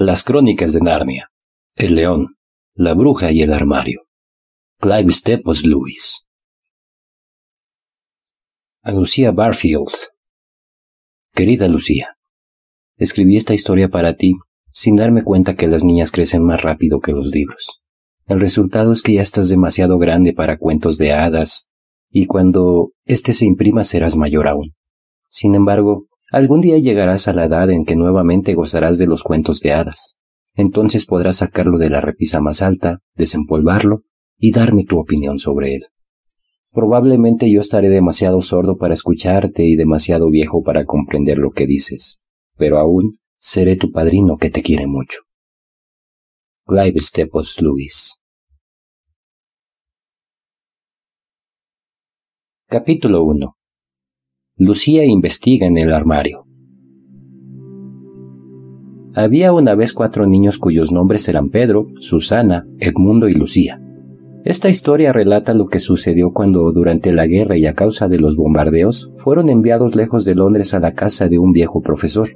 Las crónicas de Narnia. El león, la bruja y el armario. Clive Stepos Lewis. A Lucía Barfield. Querida Lucía, escribí esta historia para ti sin darme cuenta que las niñas crecen más rápido que los libros. El resultado es que ya estás demasiado grande para cuentos de hadas, y cuando éste se imprima serás mayor aún. Sin embargo, Algún día llegarás a la edad en que nuevamente gozarás de los cuentos de hadas. Entonces podrás sacarlo de la repisa más alta, desempolvarlo y darme tu opinión sobre él. Probablemente yo estaré demasiado sordo para escucharte y demasiado viejo para comprender lo que dices, pero aún seré tu padrino que te quiere mucho. Clive Stepos Lewis Capítulo 1 Lucía investiga en el armario. Había una vez cuatro niños cuyos nombres eran Pedro, Susana, Edmundo y Lucía. Esta historia relata lo que sucedió cuando, durante la guerra y a causa de los bombardeos, fueron enviados lejos de Londres a la casa de un viejo profesor.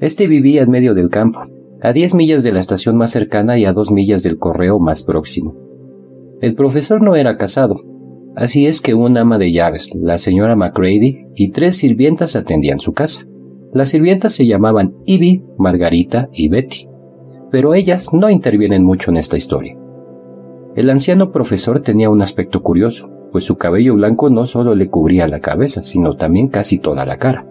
Este vivía en medio del campo, a diez millas de la estación más cercana y a dos millas del correo más próximo. El profesor no era casado, Así es que un ama de llaves, la señora Macready, y tres sirvientas atendían su casa. Las sirvientas se llamaban Ivy, Margarita y Betty, pero ellas no intervienen mucho en esta historia. El anciano profesor tenía un aspecto curioso, pues su cabello blanco no solo le cubría la cabeza, sino también casi toda la cara.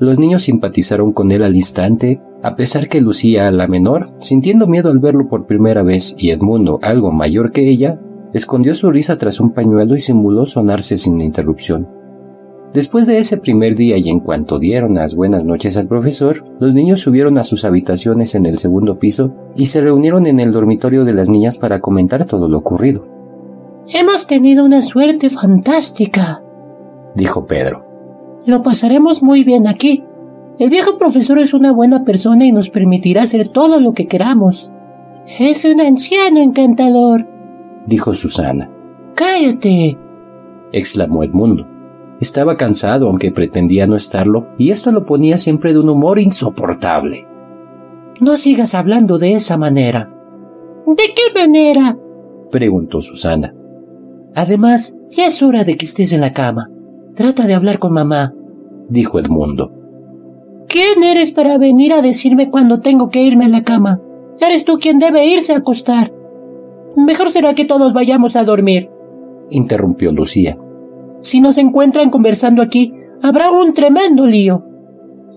Los niños simpatizaron con él al instante, a pesar que lucía la menor, sintiendo miedo al verlo por primera vez, y Edmundo, algo mayor que ella, escondió su risa tras un pañuelo y simuló sonarse sin interrupción. Después de ese primer día y en cuanto dieron las buenas noches al profesor, los niños subieron a sus habitaciones en el segundo piso y se reunieron en el dormitorio de las niñas para comentar todo lo ocurrido. Hemos tenido una suerte fantástica, dijo Pedro. Lo pasaremos muy bien aquí. El viejo profesor es una buena persona y nos permitirá hacer todo lo que queramos. Es un anciano encantador dijo Susana. Cállate, exclamó Edmundo. Estaba cansado, aunque pretendía no estarlo, y esto lo ponía siempre de un humor insoportable. No sigas hablando de esa manera. ¿De qué manera? preguntó Susana. Además, ya es hora de que estés en la cama. Trata de hablar con mamá, dijo Edmundo. ¿Quién eres para venir a decirme cuando tengo que irme a la cama? Eres tú quien debe irse a acostar. Mejor será que todos vayamos a dormir, interrumpió Lucía. Si nos encuentran conversando aquí, habrá un tremendo lío.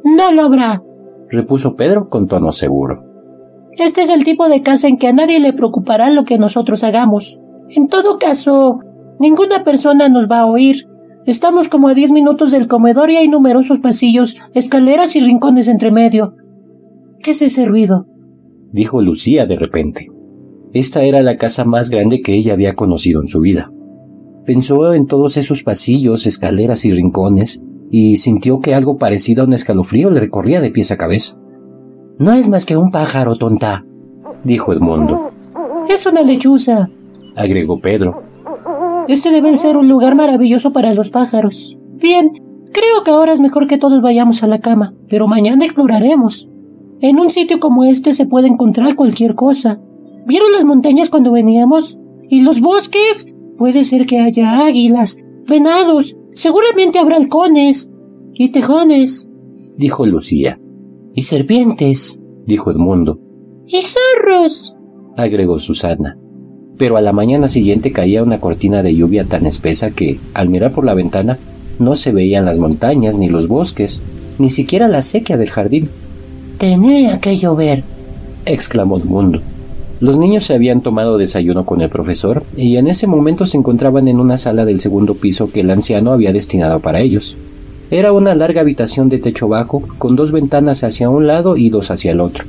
No lo habrá, repuso Pedro con tono seguro. Este es el tipo de casa en que a nadie le preocupará lo que nosotros hagamos. En todo caso, ninguna persona nos va a oír. Estamos como a diez minutos del comedor y hay numerosos pasillos, escaleras y rincones entre medio. ¿Qué es ese ruido? dijo Lucía de repente. Esta era la casa más grande que ella había conocido en su vida. Pensó en todos esos pasillos, escaleras y rincones, y sintió que algo parecido a un escalofrío le recorría de pies a cabeza. No es más que un pájaro, tonta, dijo Edmundo. Es una lechuza, agregó Pedro. Este debe ser un lugar maravilloso para los pájaros. Bien, creo que ahora es mejor que todos vayamos a la cama, pero mañana exploraremos. En un sitio como este se puede encontrar cualquier cosa. ¿Vieron las montañas cuando veníamos? ¿Y los bosques? Puede ser que haya águilas, venados, seguramente habrá halcones y tejones, dijo Lucía. Y serpientes, dijo Edmundo. Y zorros, agregó Susana. Pero a la mañana siguiente caía una cortina de lluvia tan espesa que, al mirar por la ventana, no se veían las montañas ni los bosques, ni siquiera la sequía del jardín. Tenía que llover, exclamó Edmundo. Los niños se habían tomado desayuno con el profesor y en ese momento se encontraban en una sala del segundo piso que el anciano había destinado para ellos. Era una larga habitación de techo bajo, con dos ventanas hacia un lado y dos hacia el otro.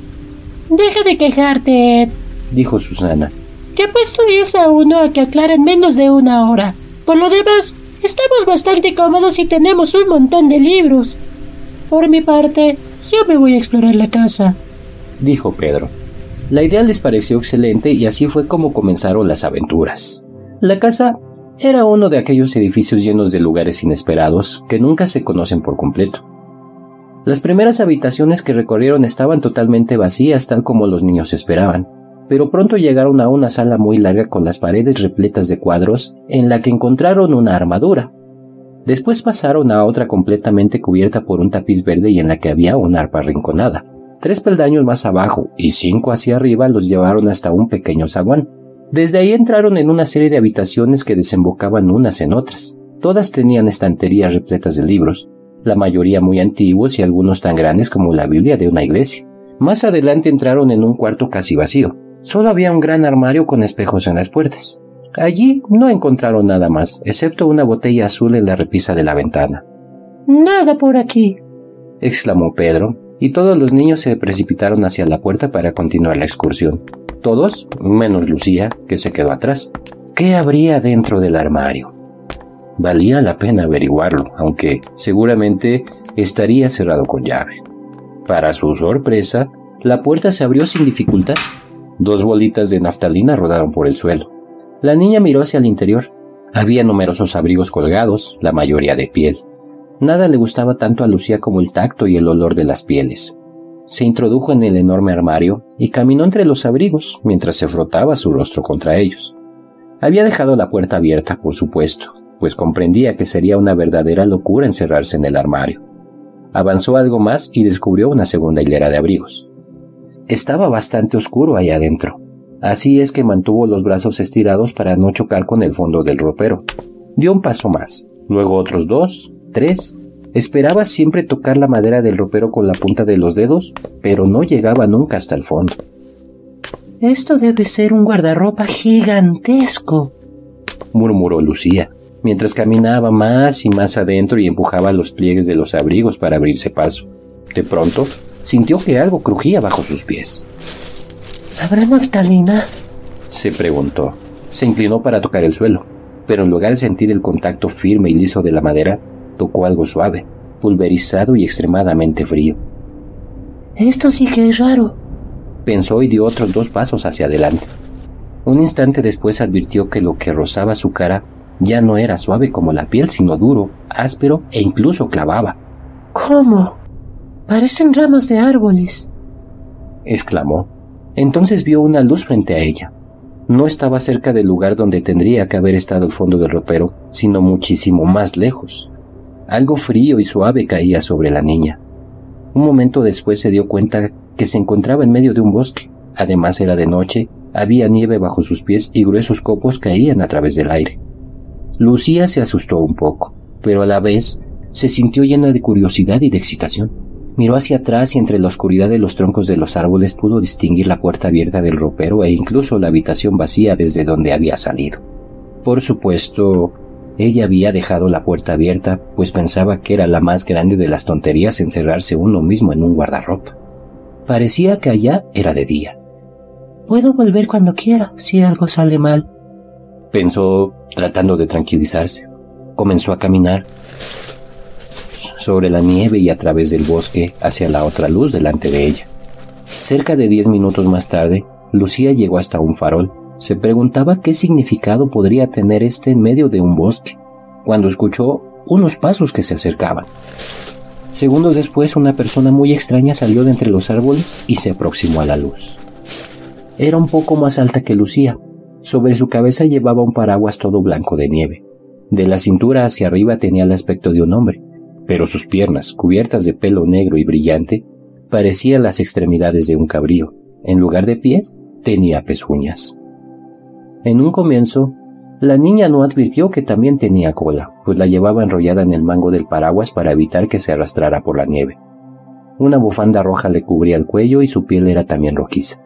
Deja de quejarte, Ed, dijo Susana. Te he puesto diez a uno a que aclaren menos de una hora. Por lo demás, estamos bastante cómodos y tenemos un montón de libros. Por mi parte, yo me voy a explorar la casa, dijo Pedro. La idea les pareció excelente y así fue como comenzaron las aventuras. La casa era uno de aquellos edificios llenos de lugares inesperados que nunca se conocen por completo. Las primeras habitaciones que recorrieron estaban totalmente vacías, tal como los niños esperaban, pero pronto llegaron a una sala muy larga con las paredes repletas de cuadros, en la que encontraron una armadura. Después pasaron a otra completamente cubierta por un tapiz verde y en la que había una arpa rinconada. Tres peldaños más abajo y cinco hacia arriba los llevaron hasta un pequeño zaguán. Desde ahí entraron en una serie de habitaciones que desembocaban unas en otras. Todas tenían estanterías repletas de libros, la mayoría muy antiguos y algunos tan grandes como la Biblia de una iglesia. Más adelante entraron en un cuarto casi vacío. Solo había un gran armario con espejos en las puertas. Allí no encontraron nada más, excepto una botella azul en la repisa de la ventana. Nada por aquí, exclamó Pedro, y todos los niños se precipitaron hacia la puerta para continuar la excursión. Todos, menos Lucía, que se quedó atrás. ¿Qué habría dentro del armario? Valía la pena averiguarlo, aunque seguramente estaría cerrado con llave. Para su sorpresa, la puerta se abrió sin dificultad. Dos bolitas de naftalina rodaron por el suelo. La niña miró hacia el interior. Había numerosos abrigos colgados, la mayoría de piel. Nada le gustaba tanto a Lucía como el tacto y el olor de las pieles. Se introdujo en el enorme armario y caminó entre los abrigos mientras se frotaba su rostro contra ellos. Había dejado la puerta abierta, por supuesto, pues comprendía que sería una verdadera locura encerrarse en el armario. Avanzó algo más y descubrió una segunda hilera de abrigos. Estaba bastante oscuro ahí adentro, así es que mantuvo los brazos estirados para no chocar con el fondo del ropero. Dio un paso más, luego otros dos, tres. Esperaba siempre tocar la madera del ropero con la punta de los dedos, pero no llegaba nunca hasta el fondo. Esto debe ser un guardarropa gigantesco, murmuró Lucía mientras caminaba más y más adentro y empujaba los pliegues de los abrigos para abrirse paso. De pronto, sintió que algo crujía bajo sus pies. ¿Habrá naftalina? se preguntó. Se inclinó para tocar el suelo, pero en lugar de sentir el contacto firme y liso de la madera, tocó algo suave, pulverizado y extremadamente frío. Esto sí que es raro, pensó y dio otros dos pasos hacia adelante. Un instante después advirtió que lo que rozaba su cara ya no era suave como la piel, sino duro, áspero e incluso clavaba. ¿Cómo? Parecen ramas de árboles. exclamó. Entonces vio una luz frente a ella. No estaba cerca del lugar donde tendría que haber estado el fondo del ropero, sino muchísimo más lejos. Algo frío y suave caía sobre la niña. Un momento después se dio cuenta que se encontraba en medio de un bosque. Además era de noche, había nieve bajo sus pies y gruesos copos caían a través del aire. Lucía se asustó un poco, pero a la vez se sintió llena de curiosidad y de excitación. Miró hacia atrás y entre la oscuridad de los troncos de los árboles pudo distinguir la puerta abierta del ropero e incluso la habitación vacía desde donde había salido. Por supuesto, ella había dejado la puerta abierta, pues pensaba que era la más grande de las tonterías encerrarse uno mismo en un guardarropa. Parecía que allá era de día. Puedo volver cuando quiera, si algo sale mal, pensó tratando de tranquilizarse. Comenzó a caminar sobre la nieve y a través del bosque hacia la otra luz delante de ella. Cerca de diez minutos más tarde, Lucía llegó hasta un farol. Se preguntaba qué significado podría tener este en medio de un bosque, cuando escuchó unos pasos que se acercaban. Segundos después, una persona muy extraña salió de entre los árboles y se aproximó a la luz. Era un poco más alta que Lucía, sobre su cabeza llevaba un paraguas todo blanco de nieve. De la cintura hacia arriba tenía el aspecto de un hombre, pero sus piernas, cubiertas de pelo negro y brillante, parecían las extremidades de un cabrío. En lugar de pies, tenía pezuñas. En un comienzo, la niña no advirtió que también tenía cola, pues la llevaba enrollada en el mango del paraguas para evitar que se arrastrara por la nieve. Una bufanda roja le cubría el cuello y su piel era también rojiza.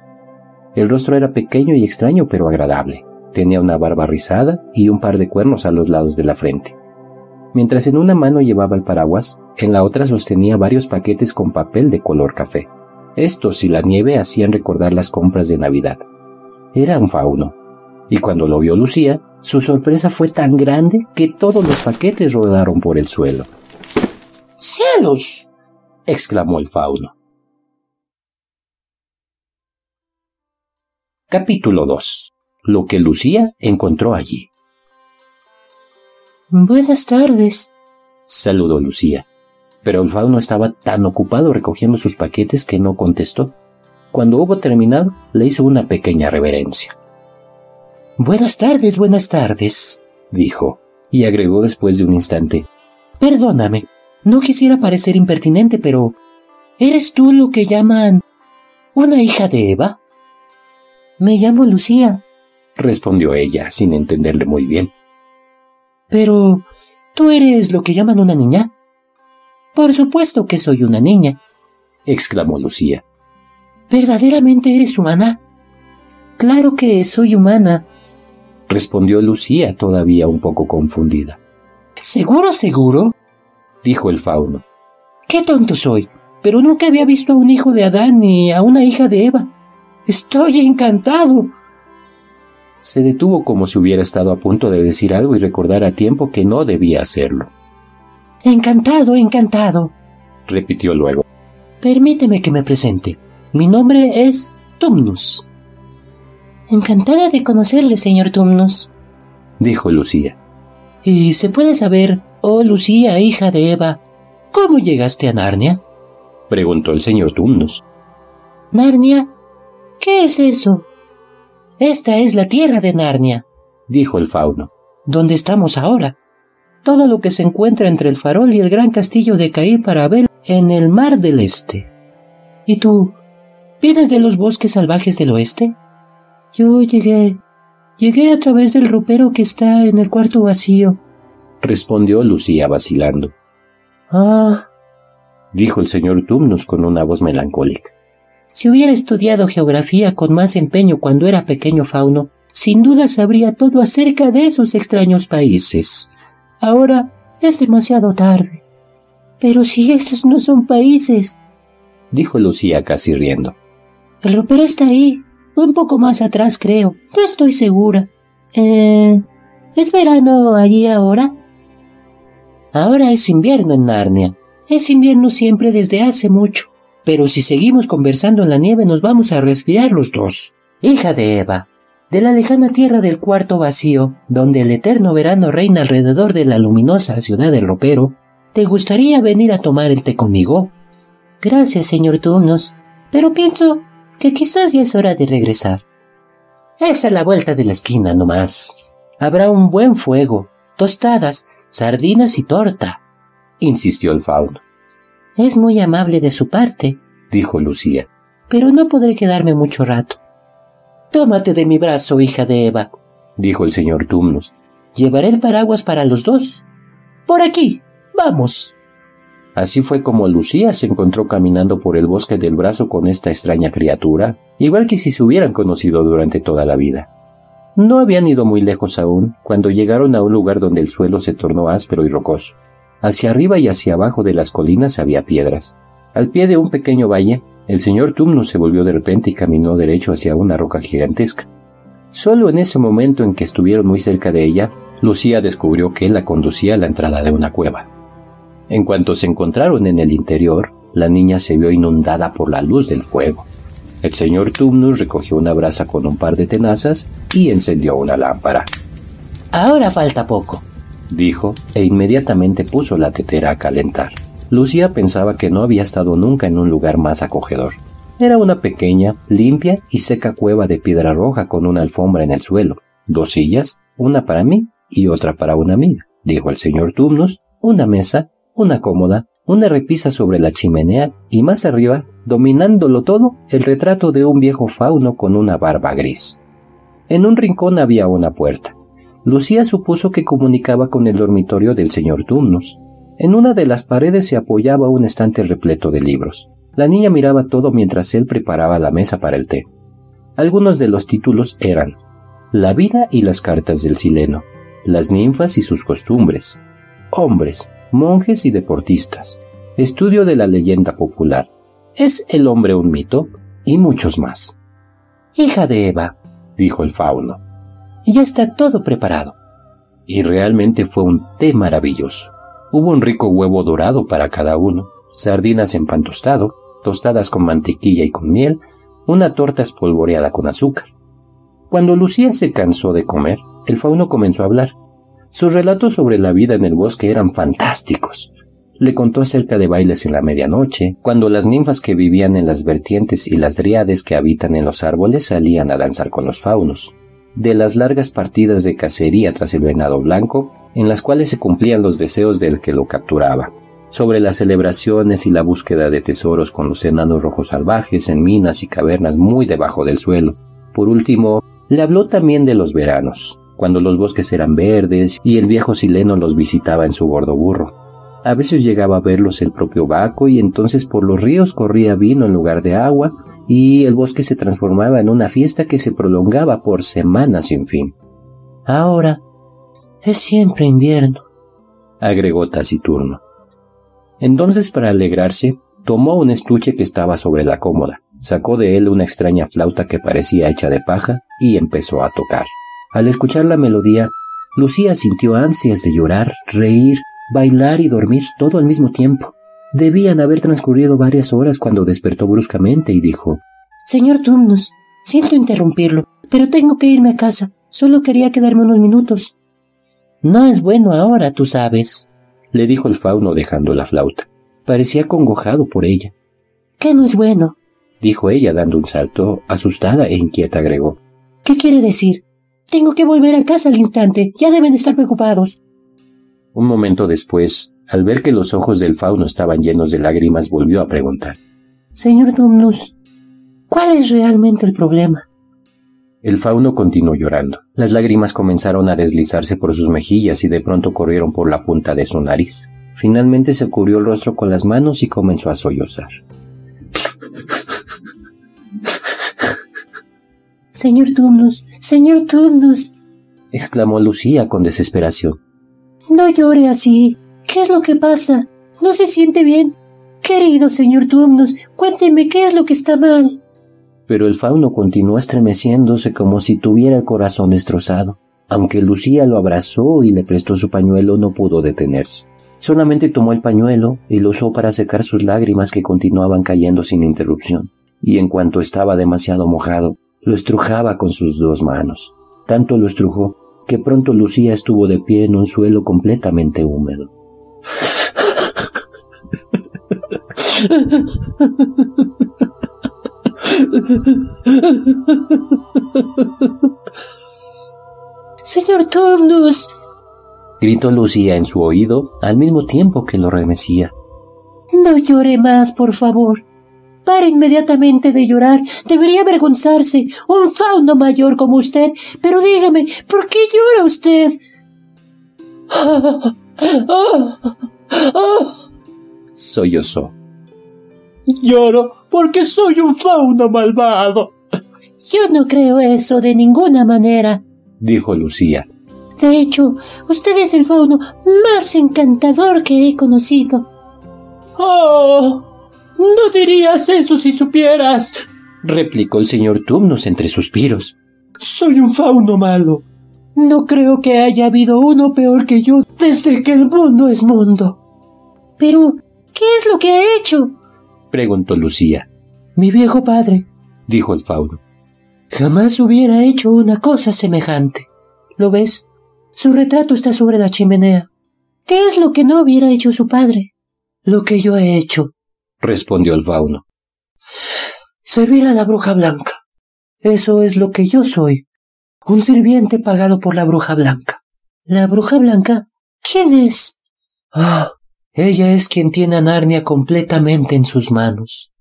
El rostro era pequeño y extraño pero agradable. Tenía una barba rizada y un par de cuernos a los lados de la frente. Mientras en una mano llevaba el paraguas, en la otra sostenía varios paquetes con papel de color café. Estos y la nieve hacían recordar las compras de Navidad. Era un fauno. Y cuando lo vio Lucía, su sorpresa fue tan grande que todos los paquetes rodaron por el suelo. ¡Cielos! exclamó el fauno. Capítulo 2. Lo que Lucía encontró allí. Buenas tardes, saludó Lucía. pero el fauno estaba tan ocupado recogiendo sus paquetes que no contestó. Cuando hubo terminado, le hizo una pequeña reverencia. Buenas tardes, buenas tardes, dijo, y agregó después de un instante. Perdóname, no quisiera parecer impertinente, pero ¿eres tú lo que llaman una hija de Eva? Me llamo Lucía, respondió ella, sin entenderle muy bien. Pero, ¿tú eres lo que llaman una niña? Por supuesto que soy una niña, exclamó Lucía. ¿Verdaderamente eres humana? Claro que soy humana, respondió Lucía todavía un poco confundida. ¿Seguro, seguro? dijo el fauno. Qué tonto soy, pero nunca había visto a un hijo de Adán ni a una hija de Eva. Estoy encantado. Se detuvo como si hubiera estado a punto de decir algo y recordar a tiempo que no debía hacerlo. Encantado, encantado, repitió luego. Permíteme que me presente. Mi nombre es Tumnus. Encantada de conocerle, señor Tumnus, dijo Lucía. ¿Y se puede saber, oh Lucía, hija de Eva, cómo llegaste a Narnia? preguntó el señor Tumnus. ¿Narnia? ¿Qué es eso? Esta es la tierra de Narnia, dijo el fauno. ¿Dónde estamos ahora? todo lo que se encuentra entre el farol y el gran castillo de Cair Parabel en el mar del este. ¿Y tú? ¿Vienes de los bosques salvajes del oeste? Yo llegué. Llegué a través del ropero que está en el cuarto vacío, respondió Lucía vacilando. Ah, dijo el señor Tumnus con una voz melancólica. Si hubiera estudiado geografía con más empeño cuando era pequeño fauno, sin duda sabría todo acerca de esos extraños países. Ahora es demasiado tarde. Pero si esos no son países, dijo Lucía casi riendo. El ropero está ahí, un poco más atrás creo. No estoy segura. Eh, ¿Es verano allí ahora? Ahora es invierno en Narnia. Es invierno siempre desde hace mucho. Pero si seguimos conversando en la nieve nos vamos a respirar los dos. Hija de Eva, de la lejana tierra del cuarto vacío, donde el eterno verano reina alrededor de la luminosa ciudad del ropero, ¿te gustaría venir a tomar el té conmigo? Gracias, señor Tumnus, pero pienso que quizás ya es hora de regresar. Es a la vuelta de la esquina nomás. Habrá un buen fuego, tostadas, sardinas y torta, insistió el fauno. Es muy amable de su parte, dijo Lucía, pero no podré quedarme mucho rato. Tómate de mi brazo, hija de Eva, dijo el señor Tumnus. Llevaré el paraguas para los dos. Por aquí. Vamos. Así fue como Lucía se encontró caminando por el bosque del brazo con esta extraña criatura, igual que si se hubieran conocido durante toda la vida. No habían ido muy lejos aún cuando llegaron a un lugar donde el suelo se tornó áspero y rocoso. Hacia arriba y hacia abajo de las colinas había piedras. Al pie de un pequeño valle el señor Tumnus se volvió de repente y caminó derecho hacia una roca gigantesca. Solo en ese momento en que estuvieron muy cerca de ella, Lucía descubrió que la conducía a la entrada de una cueva. En cuanto se encontraron en el interior, la niña se vio inundada por la luz del fuego. El señor Tumnus recogió una brasa con un par de tenazas y encendió una lámpara. Ahora falta poco, dijo, e inmediatamente puso la tetera a calentar. Lucía pensaba que no había estado nunca en un lugar más acogedor. Era una pequeña, limpia y seca cueva de piedra roja con una alfombra en el suelo, dos sillas, una para mí y otra para una amiga, dijo el señor Tumnus, una mesa, una cómoda, una repisa sobre la chimenea y más arriba, dominándolo todo, el retrato de un viejo fauno con una barba gris. En un rincón había una puerta. Lucía supuso que comunicaba con el dormitorio del señor Tumnus, en una de las paredes se apoyaba un estante repleto de libros. La niña miraba todo mientras él preparaba la mesa para el té. Algunos de los títulos eran La vida y las cartas del sileno, Las ninfas y sus costumbres, Hombres, monjes y deportistas, Estudio de la leyenda popular, ¿Es el hombre un mito? y muchos más. Hija de Eva, dijo el fauno, ya está todo preparado. Y realmente fue un té maravilloso. Hubo un rico huevo dorado para cada uno, sardinas en pan tostado, tostadas con mantequilla y con miel, una torta espolvoreada con azúcar. Cuando Lucía se cansó de comer, el fauno comenzó a hablar. Sus relatos sobre la vida en el bosque eran fantásticos. Le contó acerca de bailes en la medianoche, cuando las ninfas que vivían en las vertientes y las driades que habitan en los árboles salían a danzar con los faunos, de las largas partidas de cacería tras el venado blanco, en las cuales se cumplían los deseos del que lo capturaba, sobre las celebraciones y la búsqueda de tesoros con los enanos rojos salvajes en minas y cavernas muy debajo del suelo. Por último, le habló también de los veranos, cuando los bosques eran verdes y el viejo sileno los visitaba en su gordo burro. A veces llegaba a verlos el propio Baco y entonces por los ríos corría vino en lugar de agua y el bosque se transformaba en una fiesta que se prolongaba por semanas sin fin. Ahora es siempre invierno, agregó taciturno. Entonces, para alegrarse, tomó un estuche que estaba sobre la cómoda, sacó de él una extraña flauta que parecía hecha de paja y empezó a tocar. Al escuchar la melodía, Lucía sintió ansias de llorar, reír, bailar y dormir todo al mismo tiempo. Debían haber transcurrido varias horas cuando despertó bruscamente y dijo Señor Tumnus, siento interrumpirlo, pero tengo que irme a casa. Solo quería quedarme unos minutos. No es bueno ahora, tú sabes, le dijo el fauno dejando la flauta. Parecía congojado por ella. ¿Qué no es bueno? dijo ella dando un salto, asustada e inquieta agregó. ¿Qué quiere decir? Tengo que volver a casa al instante. Ya deben estar preocupados. Un momento después, al ver que los ojos del fauno estaban llenos de lágrimas, volvió a preguntar. Señor Tumnus, ¿cuál es realmente el problema? El fauno continuó llorando. Las lágrimas comenzaron a deslizarse por sus mejillas y de pronto corrieron por la punta de su nariz. Finalmente se cubrió el rostro con las manos y comenzó a sollozar. Señor Tumnus, señor Tumnus, exclamó Lucía con desesperación. No llore así. ¿Qué es lo que pasa? ¿No se siente bien? Querido señor Tumnus, cuénteme qué es lo que está mal pero el fauno continuó estremeciéndose como si tuviera el corazón destrozado. Aunque Lucía lo abrazó y le prestó su pañuelo, no pudo detenerse. Solamente tomó el pañuelo y lo usó para secar sus lágrimas que continuaban cayendo sin interrupción, y en cuanto estaba demasiado mojado, lo estrujaba con sus dos manos. Tanto lo estrujó que pronto Lucía estuvo de pie en un suelo completamente húmedo. Señor Tumnus, gritó Lucía en su oído al mismo tiempo que lo remecía. No llore más, por favor. Pare inmediatamente de llorar. Debería avergonzarse. Un fauno mayor como usted. Pero dígame, ¿por qué llora usted? Sollozó. Lloro porque soy un fauno malvado. Yo no creo eso de ninguna manera, dijo Lucía. De hecho, usted es el fauno más encantador que he conocido. Oh, no dirías eso si supieras, replicó el señor Tumnus entre suspiros. Soy un fauno malo. No creo que haya habido uno peor que yo desde que el mundo es mundo. Pero, ¿qué es lo que ha hecho? preguntó Lucía. Mi viejo padre, dijo el fauno. Jamás hubiera hecho una cosa semejante. ¿Lo ves? Su retrato está sobre la chimenea. ¿Qué es lo que no hubiera hecho su padre? Lo que yo he hecho, respondió el fauno. Servir a la bruja blanca. Eso es lo que yo soy. Un sirviente pagado por la bruja blanca. ¿La bruja blanca? ¿Quién es? Ah, ella es quien tiene a Narnia completamente en sus manos.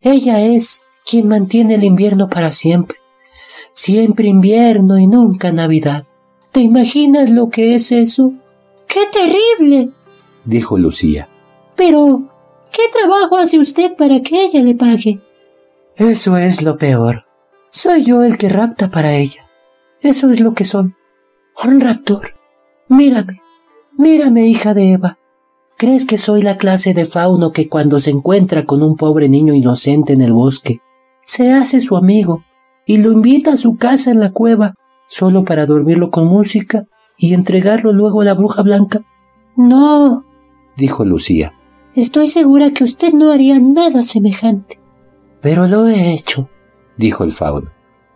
Ella es quien mantiene el invierno para siempre. Siempre invierno y nunca Navidad. ¿Te imaginas lo que es eso? ¡Qué terrible! dijo Lucía. Pero, ¿qué trabajo hace usted para que ella le pague? Eso es lo peor. Soy yo el que rapta para ella. Eso es lo que soy. Un raptor. Mírame. Mírame, hija de Eva. ¿Crees que soy la clase de fauno que cuando se encuentra con un pobre niño inocente en el bosque, se hace su amigo y lo invita a su casa en la cueva, solo para dormirlo con música y entregarlo luego a la bruja blanca? No, dijo Lucía. Estoy segura que usted no haría nada semejante. Pero lo he hecho, dijo el fauno.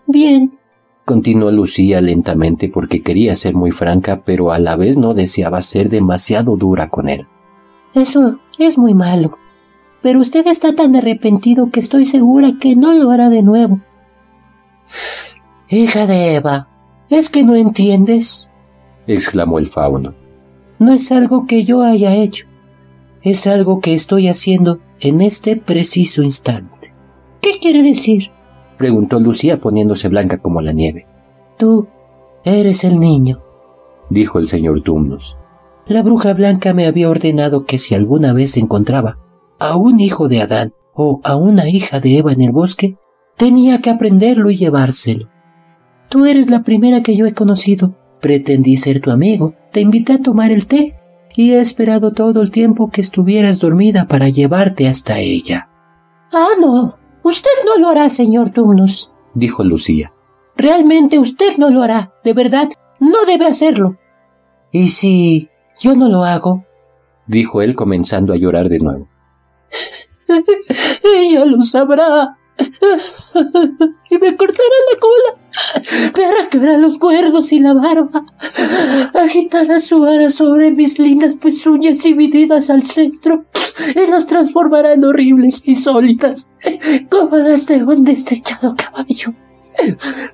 Bien, continuó Lucía lentamente porque quería ser muy franca, pero a la vez no deseaba ser demasiado dura con él. Eso es muy malo. Pero usted está tan arrepentido que estoy segura que no lo hará de nuevo. Hija de Eva, ¿es que no entiendes? exclamó el fauno. No es algo que yo haya hecho, es algo que estoy haciendo en este preciso instante. ¿Qué quiere decir? preguntó Lucía poniéndose blanca como la nieve. Tú eres el niño, dijo el señor Tumnus. La bruja blanca me había ordenado que si alguna vez encontraba a un hijo de Adán o a una hija de Eva en el bosque, tenía que aprenderlo y llevárselo. Tú eres la primera que yo he conocido. Pretendí ser tu amigo, te invité a tomar el té y he esperado todo el tiempo que estuvieras dormida para llevarte hasta ella. Ah, no. Usted no lo hará, señor Tumnus, dijo Lucía. Realmente usted no lo hará. De verdad, no debe hacerlo. ¿Y si yo no lo hago? dijo él comenzando a llorar de nuevo. Ella lo sabrá. y me cortará la cola, me arrancará los cuerdos y la barba, agitará su ara sobre mis lindas pezuñas divididas al centro y las transformará en horribles como las de un destrechado caballo.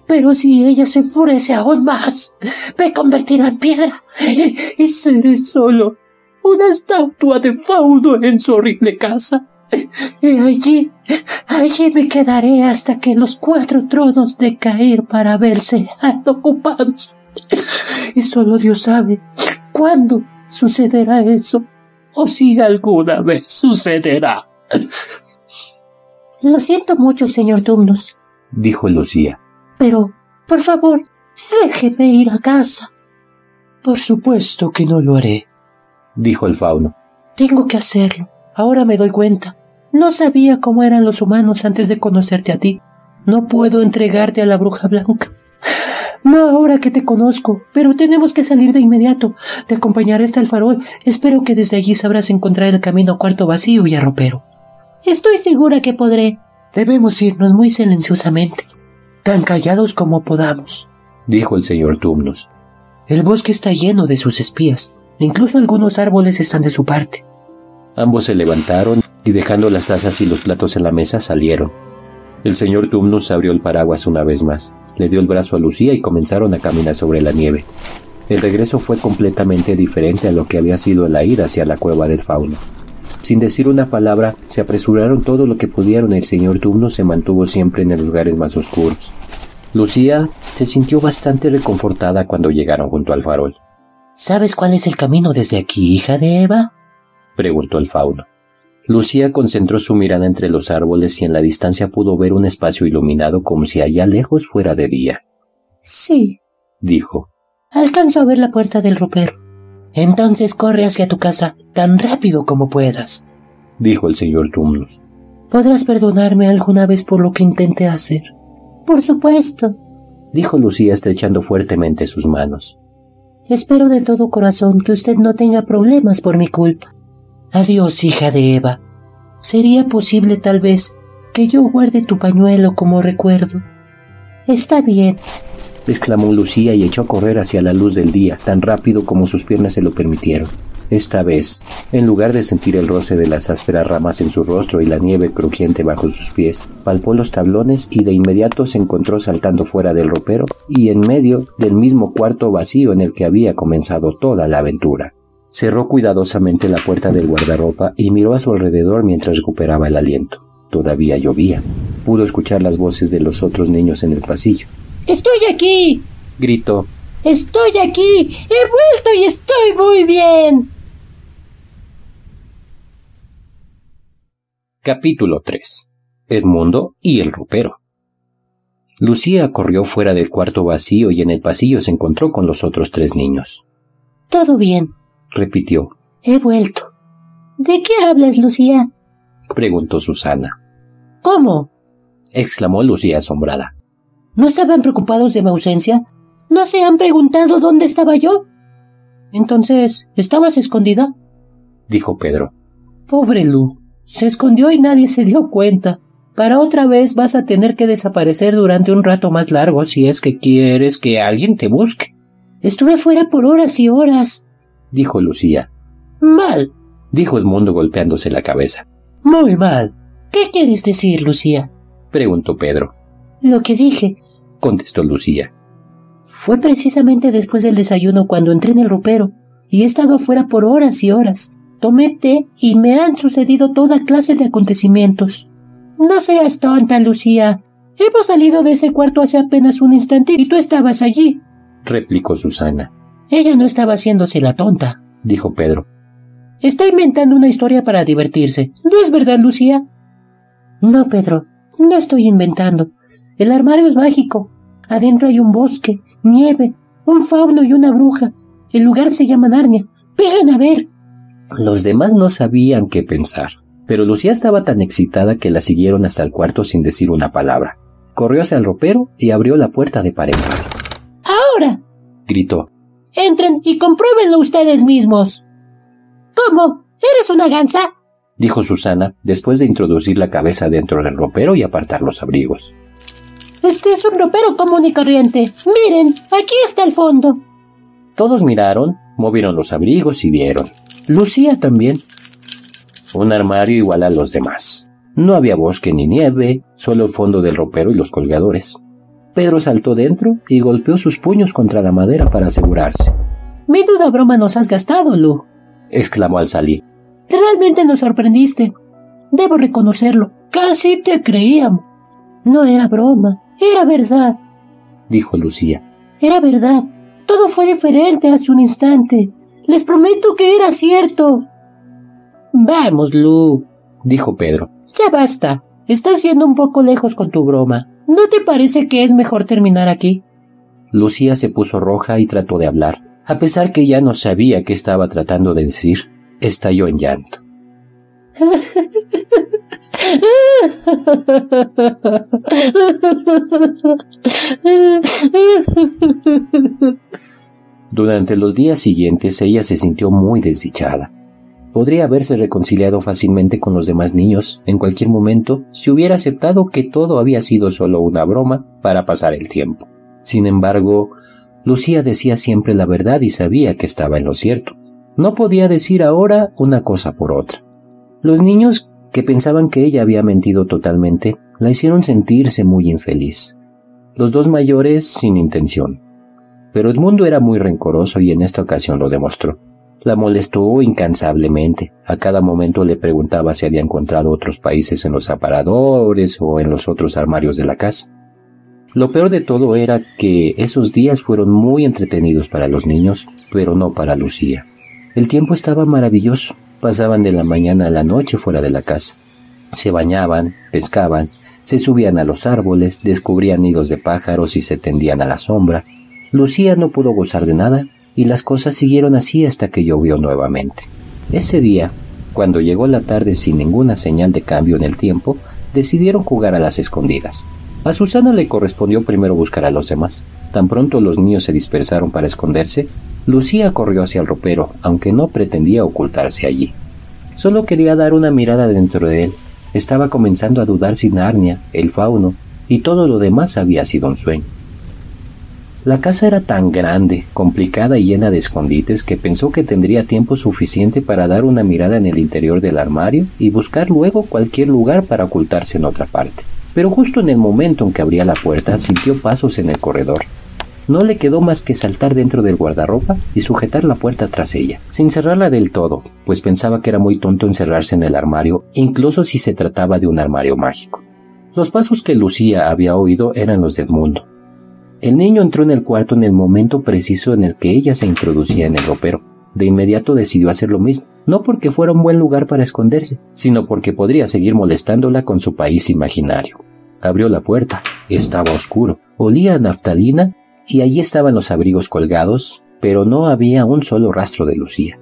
Pero si ella se enfurece aún más, me convertirá en piedra y seré solo una estatua de fauno en su horrible casa. Y allí, allí me quedaré hasta que los cuatro tronos de caer para verse ocupados. Y solo Dios sabe cuándo sucederá eso, o si alguna vez sucederá. Lo siento mucho, señor Tumnus, dijo Lucía. Pero, por favor, déjeme ir a casa. Por supuesto que no lo haré, dijo el fauno. Tengo que hacerlo. Ahora me doy cuenta. No sabía cómo eran los humanos antes de conocerte a ti. No puedo entregarte a la bruja blanca. No ahora que te conozco, pero tenemos que salir de inmediato. Te acompañaré hasta el farol. Espero que desde allí sabrás encontrar el camino a cuarto vacío y a ropero. Estoy segura que podré. Debemos irnos muy silenciosamente, tan callados como podamos, dijo el señor Tumnus. El bosque está lleno de sus espías. Incluso algunos árboles están de su parte. Ambos se levantaron y dejando las tazas y los platos en la mesa salieron. El señor Tumnus abrió el paraguas una vez más, le dio el brazo a Lucía y comenzaron a caminar sobre la nieve. El regreso fue completamente diferente a lo que había sido la ida hacia la cueva del fauno. Sin decir una palabra, se apresuraron todo lo que pudieron y el señor Tumnus se mantuvo siempre en los lugares más oscuros. Lucía se sintió bastante reconfortada cuando llegaron junto al farol. ¿Sabes cuál es el camino desde aquí, hija de Eva? preguntó el fauno. Lucía concentró su mirada entre los árboles y en la distancia pudo ver un espacio iluminado como si allá lejos fuera de día. Sí, dijo. Alcanzo a ver la puerta del ropero. Entonces corre hacia tu casa tan rápido como puedas, dijo el señor Tumnus. ¿Podrás perdonarme alguna vez por lo que intenté hacer? Por supuesto, dijo Lucía estrechando fuertemente sus manos. Espero de todo corazón que usted no tenga problemas por mi culpa. Adiós, hija de Eva. ¿Sería posible tal vez que yo guarde tu pañuelo como recuerdo? Está bien, exclamó Lucía y echó a correr hacia la luz del día, tan rápido como sus piernas se lo permitieron. Esta vez, en lugar de sentir el roce de las ásperas ramas en su rostro y la nieve crujiente bajo sus pies, palpó los tablones y de inmediato se encontró saltando fuera del ropero y en medio del mismo cuarto vacío en el que había comenzado toda la aventura. Cerró cuidadosamente la puerta del guardarropa y miró a su alrededor mientras recuperaba el aliento. Todavía llovía. Pudo escuchar las voces de los otros niños en el pasillo. Estoy aquí. gritó. Estoy aquí. He vuelto y estoy muy bien. Capítulo 3. Edmundo y el ropero. Lucía corrió fuera del cuarto vacío y en el pasillo se encontró con los otros tres niños. Todo bien, repitió. He vuelto. ¿De qué hablas, Lucía? preguntó Susana. ¿Cómo? exclamó Lucía asombrada. ¿No estaban preocupados de mi ausencia? ¿No se han preguntado dónde estaba yo? Entonces, ¿estabas escondida? dijo Pedro. Pobre Lu, se escondió y nadie se dio cuenta. Para otra vez vas a tener que desaparecer durante un rato más largo si es que quieres que alguien te busque. Estuve fuera por horas y horas, dijo Lucía. Mal, dijo Edmundo golpeándose la cabeza. Muy mal. ¿Qué quieres decir, Lucía? preguntó Pedro. Lo que dije, contestó Lucía. Fue precisamente después del desayuno cuando entré en el ropero y he estado afuera por horas y horas. Tomé té y me han sucedido toda clase de acontecimientos. No seas tonta, Lucía. Hemos salido de ese cuarto hace apenas un instante y tú estabas allí, replicó Susana. Ella no estaba haciéndose la tonta, dijo Pedro. Está inventando una historia para divertirse. ¿No es verdad, Lucía? No, Pedro, no estoy inventando. El armario es mágico. Adentro hay un bosque, nieve, un fauno y una bruja. El lugar se llama Narnia. Vengan a ver. Los demás no sabían qué pensar, pero Lucía estaba tan excitada que la siguieron hasta el cuarto sin decir una palabra. Corrió hacia el ropero y abrió la puerta de par en par. ¡Ahora! gritó. Entren y compruébenlo ustedes mismos. ¿Cómo? ¿Eres una gansa? dijo Susana, después de introducir la cabeza dentro del ropero y apartar los abrigos. Este es un ropero común y corriente. Miren, aquí está el fondo. Todos miraron, movieron los abrigos y vieron. Lucía también. Un armario igual a los demás. No había bosque ni nieve, solo el fondo del ropero y los colgadores. Pedro saltó dentro y golpeó sus puños contra la madera para asegurarse. Menuda broma nos has gastado, Lu, exclamó al salir. Realmente nos sorprendiste. Debo reconocerlo. Casi te creíamos. No era broma, era verdad, dijo Lucía. Era verdad. Todo fue diferente hace un instante. Les prometo que era cierto. Vamos, Lu, dijo Pedro. Ya basta. Estás yendo un poco lejos con tu broma. ¿No te parece que es mejor terminar aquí? Lucía se puso roja y trató de hablar. A pesar que ya no sabía qué estaba tratando de decir, estalló en llanto. Durante los días siguientes ella se sintió muy desdichada. Podría haberse reconciliado fácilmente con los demás niños en cualquier momento si hubiera aceptado que todo había sido solo una broma para pasar el tiempo. Sin embargo, Lucía decía siempre la verdad y sabía que estaba en lo cierto. No podía decir ahora una cosa por otra. Los niños que pensaban que ella había mentido totalmente la hicieron sentirse muy infeliz. Los dos mayores sin intención. Pero Edmundo era muy rencoroso y en esta ocasión lo demostró. La molestó incansablemente. A cada momento le preguntaba si había encontrado otros países en los aparadores o en los otros armarios de la casa. Lo peor de todo era que esos días fueron muy entretenidos para los niños, pero no para Lucía. El tiempo estaba maravilloso. Pasaban de la mañana a la noche fuera de la casa. Se bañaban, pescaban, se subían a los árboles, descubrían nidos de pájaros y se tendían a la sombra. Lucía no pudo gozar de nada y las cosas siguieron así hasta que llovió nuevamente. Ese día, cuando llegó la tarde sin ninguna señal de cambio en el tiempo, decidieron jugar a las escondidas. A Susana le correspondió primero buscar a los demás. Tan pronto los niños se dispersaron para esconderse, Lucía corrió hacia el ropero, aunque no pretendía ocultarse allí. Solo quería dar una mirada dentro de él. Estaba comenzando a dudar si Narnia, el fauno y todo lo demás había sido un sueño. La casa era tan grande, complicada y llena de escondites que pensó que tendría tiempo suficiente para dar una mirada en el interior del armario y buscar luego cualquier lugar para ocultarse en otra parte. Pero justo en el momento en que abría la puerta sintió pasos en el corredor. No le quedó más que saltar dentro del guardarropa y sujetar la puerta tras ella, sin cerrarla del todo, pues pensaba que era muy tonto encerrarse en el armario, incluso si se trataba de un armario mágico. Los pasos que Lucía había oído eran los de Edmundo. El niño entró en el cuarto en el momento preciso en el que ella se introducía en el ropero. De inmediato decidió hacer lo mismo, no porque fuera un buen lugar para esconderse, sino porque podría seguir molestándola con su país imaginario. Abrió la puerta. Estaba oscuro. Olía a naftalina y allí estaban los abrigos colgados, pero no había un solo rastro de Lucía.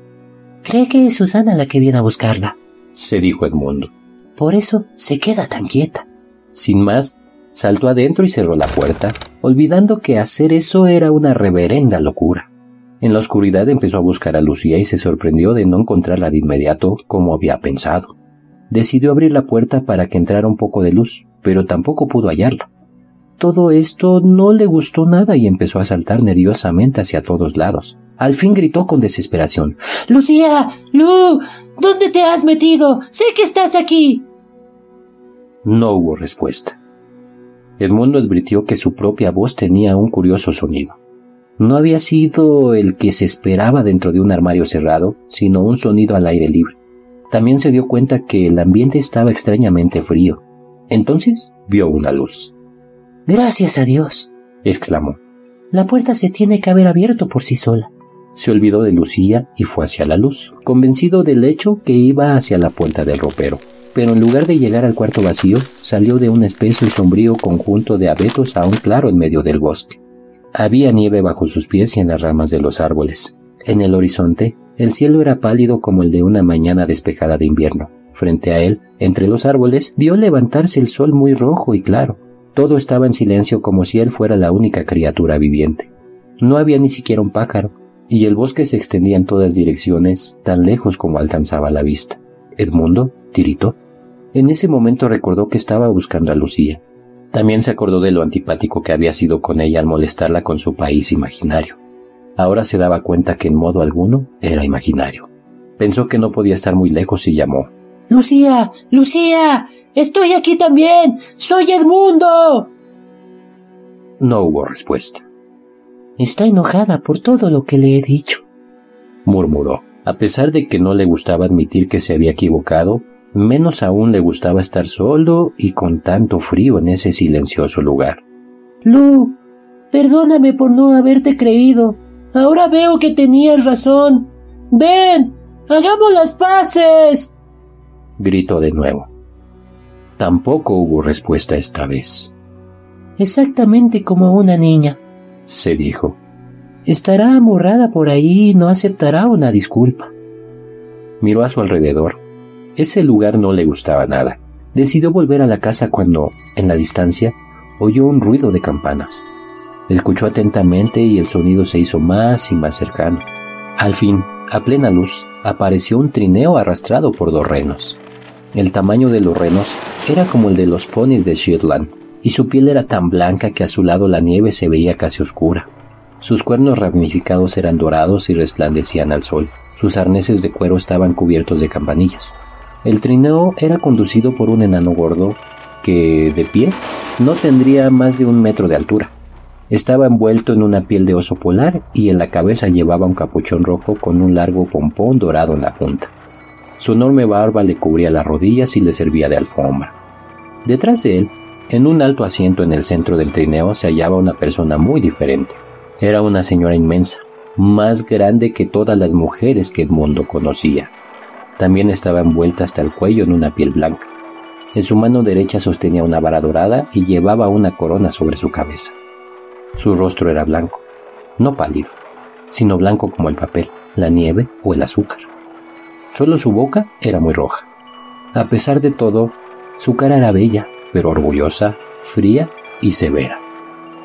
Cree que es Susana la que viene a buscarla, se dijo Edmundo. Por eso se queda tan quieta. Sin más, saltó adentro y cerró la puerta, olvidando que hacer eso era una reverenda locura. En la oscuridad empezó a buscar a Lucía y se sorprendió de no encontrarla de inmediato como había pensado. Decidió abrir la puerta para que entrara un poco de luz, pero tampoco pudo hallarla. Todo esto no le gustó nada y empezó a saltar nerviosamente hacia todos lados. Al fin gritó con desesperación. Lucía, Lu, ¿dónde te has metido? Sé que estás aquí. No hubo respuesta. Edmundo advirtió que su propia voz tenía un curioso sonido. No había sido el que se esperaba dentro de un armario cerrado, sino un sonido al aire libre. También se dio cuenta que el ambiente estaba extrañamente frío. Entonces vio una luz. Gracias a Dios, exclamó. La puerta se tiene que haber abierto por sí sola. Se olvidó de Lucía y fue hacia la luz, convencido del hecho que iba hacia la puerta del ropero. Pero en lugar de llegar al cuarto vacío, salió de un espeso y sombrío conjunto de abetos a un claro en medio del bosque. Había nieve bajo sus pies y en las ramas de los árboles. En el horizonte, el cielo era pálido como el de una mañana despejada de invierno. Frente a él, entre los árboles, vio levantarse el sol muy rojo y claro. Todo estaba en silencio como si él fuera la única criatura viviente. No había ni siquiera un pájaro, y el bosque se extendía en todas direcciones, tan lejos como alcanzaba la vista. Edmundo tiritó. En ese momento recordó que estaba buscando a Lucía. También se acordó de lo antipático que había sido con ella al molestarla con su país imaginario. Ahora se daba cuenta que en modo alguno era imaginario. Pensó que no podía estar muy lejos y llamó. Lucía, Lucía, estoy aquí también. Soy Edmundo. No hubo respuesta. Está enojada por todo lo que le he dicho, murmuró. A pesar de que no le gustaba admitir que se había equivocado, Menos aún le gustaba estar solo y con tanto frío en ese silencioso lugar. Lu, perdóname por no haberte creído. Ahora veo que tenías razón. Ven, hagamos las paces. gritó de nuevo. Tampoco hubo respuesta esta vez. Exactamente como una niña, se dijo. Estará amurrada por ahí y no aceptará una disculpa. Miró a su alrededor ese lugar no le gustaba nada. Decidió volver a la casa cuando, en la distancia, oyó un ruido de campanas. Escuchó atentamente y el sonido se hizo más y más cercano. Al fin, a plena luz, apareció un trineo arrastrado por dos renos. El tamaño de los renos era como el de los ponis de Shetland, y su piel era tan blanca que a su lado la nieve se veía casi oscura. Sus cuernos ramificados eran dorados y resplandecían al sol. Sus arneses de cuero estaban cubiertos de campanillas. El trineo era conducido por un enano gordo que, de pie, no tendría más de un metro de altura. Estaba envuelto en una piel de oso polar y en la cabeza llevaba un capuchón rojo con un largo pompón dorado en la punta. Su enorme barba le cubría las rodillas y le servía de alfombra. Detrás de él, en un alto asiento en el centro del trineo, se hallaba una persona muy diferente. Era una señora inmensa, más grande que todas las mujeres que Edmundo conocía. También estaba envuelta hasta el cuello en una piel blanca. En su mano derecha sostenía una vara dorada y llevaba una corona sobre su cabeza. Su rostro era blanco, no pálido, sino blanco como el papel, la nieve o el azúcar. Solo su boca era muy roja. A pesar de todo, su cara era bella, pero orgullosa, fría y severa.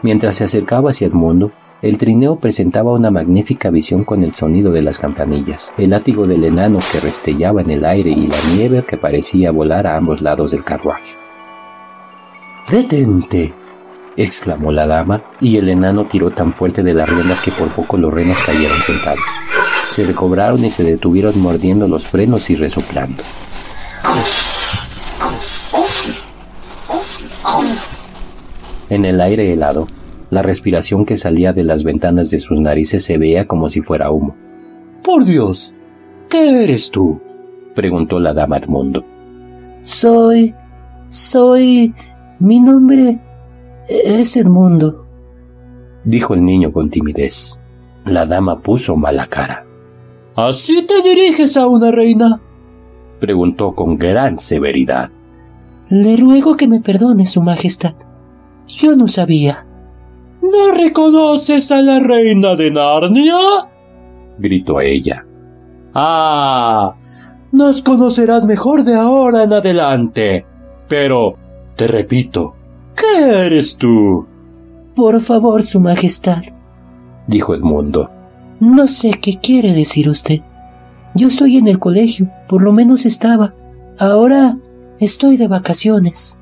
Mientras se acercaba hacia el mundo, el trineo presentaba una magnífica visión con el sonido de las campanillas, el látigo del enano que restellaba en el aire y la nieve que parecía volar a ambos lados del carruaje. ¡Detente! exclamó la dama, y el enano tiró tan fuerte de las riendas que por poco los renos cayeron sentados. Se recobraron y se detuvieron mordiendo los frenos y resoplando. En el aire helado, la respiración que salía de las ventanas de sus narices se veía como si fuera humo. Por Dios, ¿qué eres tú? preguntó la dama Edmundo. Soy... soy... mi nombre es Edmundo, dijo el niño con timidez. La dama puso mala cara. ¿Así te diriges a una reina? preguntó con gran severidad. Le ruego que me perdone, Su Majestad. Yo no sabía. ¿No reconoces a la reina de Narnia? gritó ella. Ah, nos conocerás mejor de ahora en adelante. Pero, te repito, ¿qué eres tú? Por favor, Su Majestad, dijo Edmundo. No sé qué quiere decir usted. Yo estoy en el colegio, por lo menos estaba. Ahora estoy de vacaciones.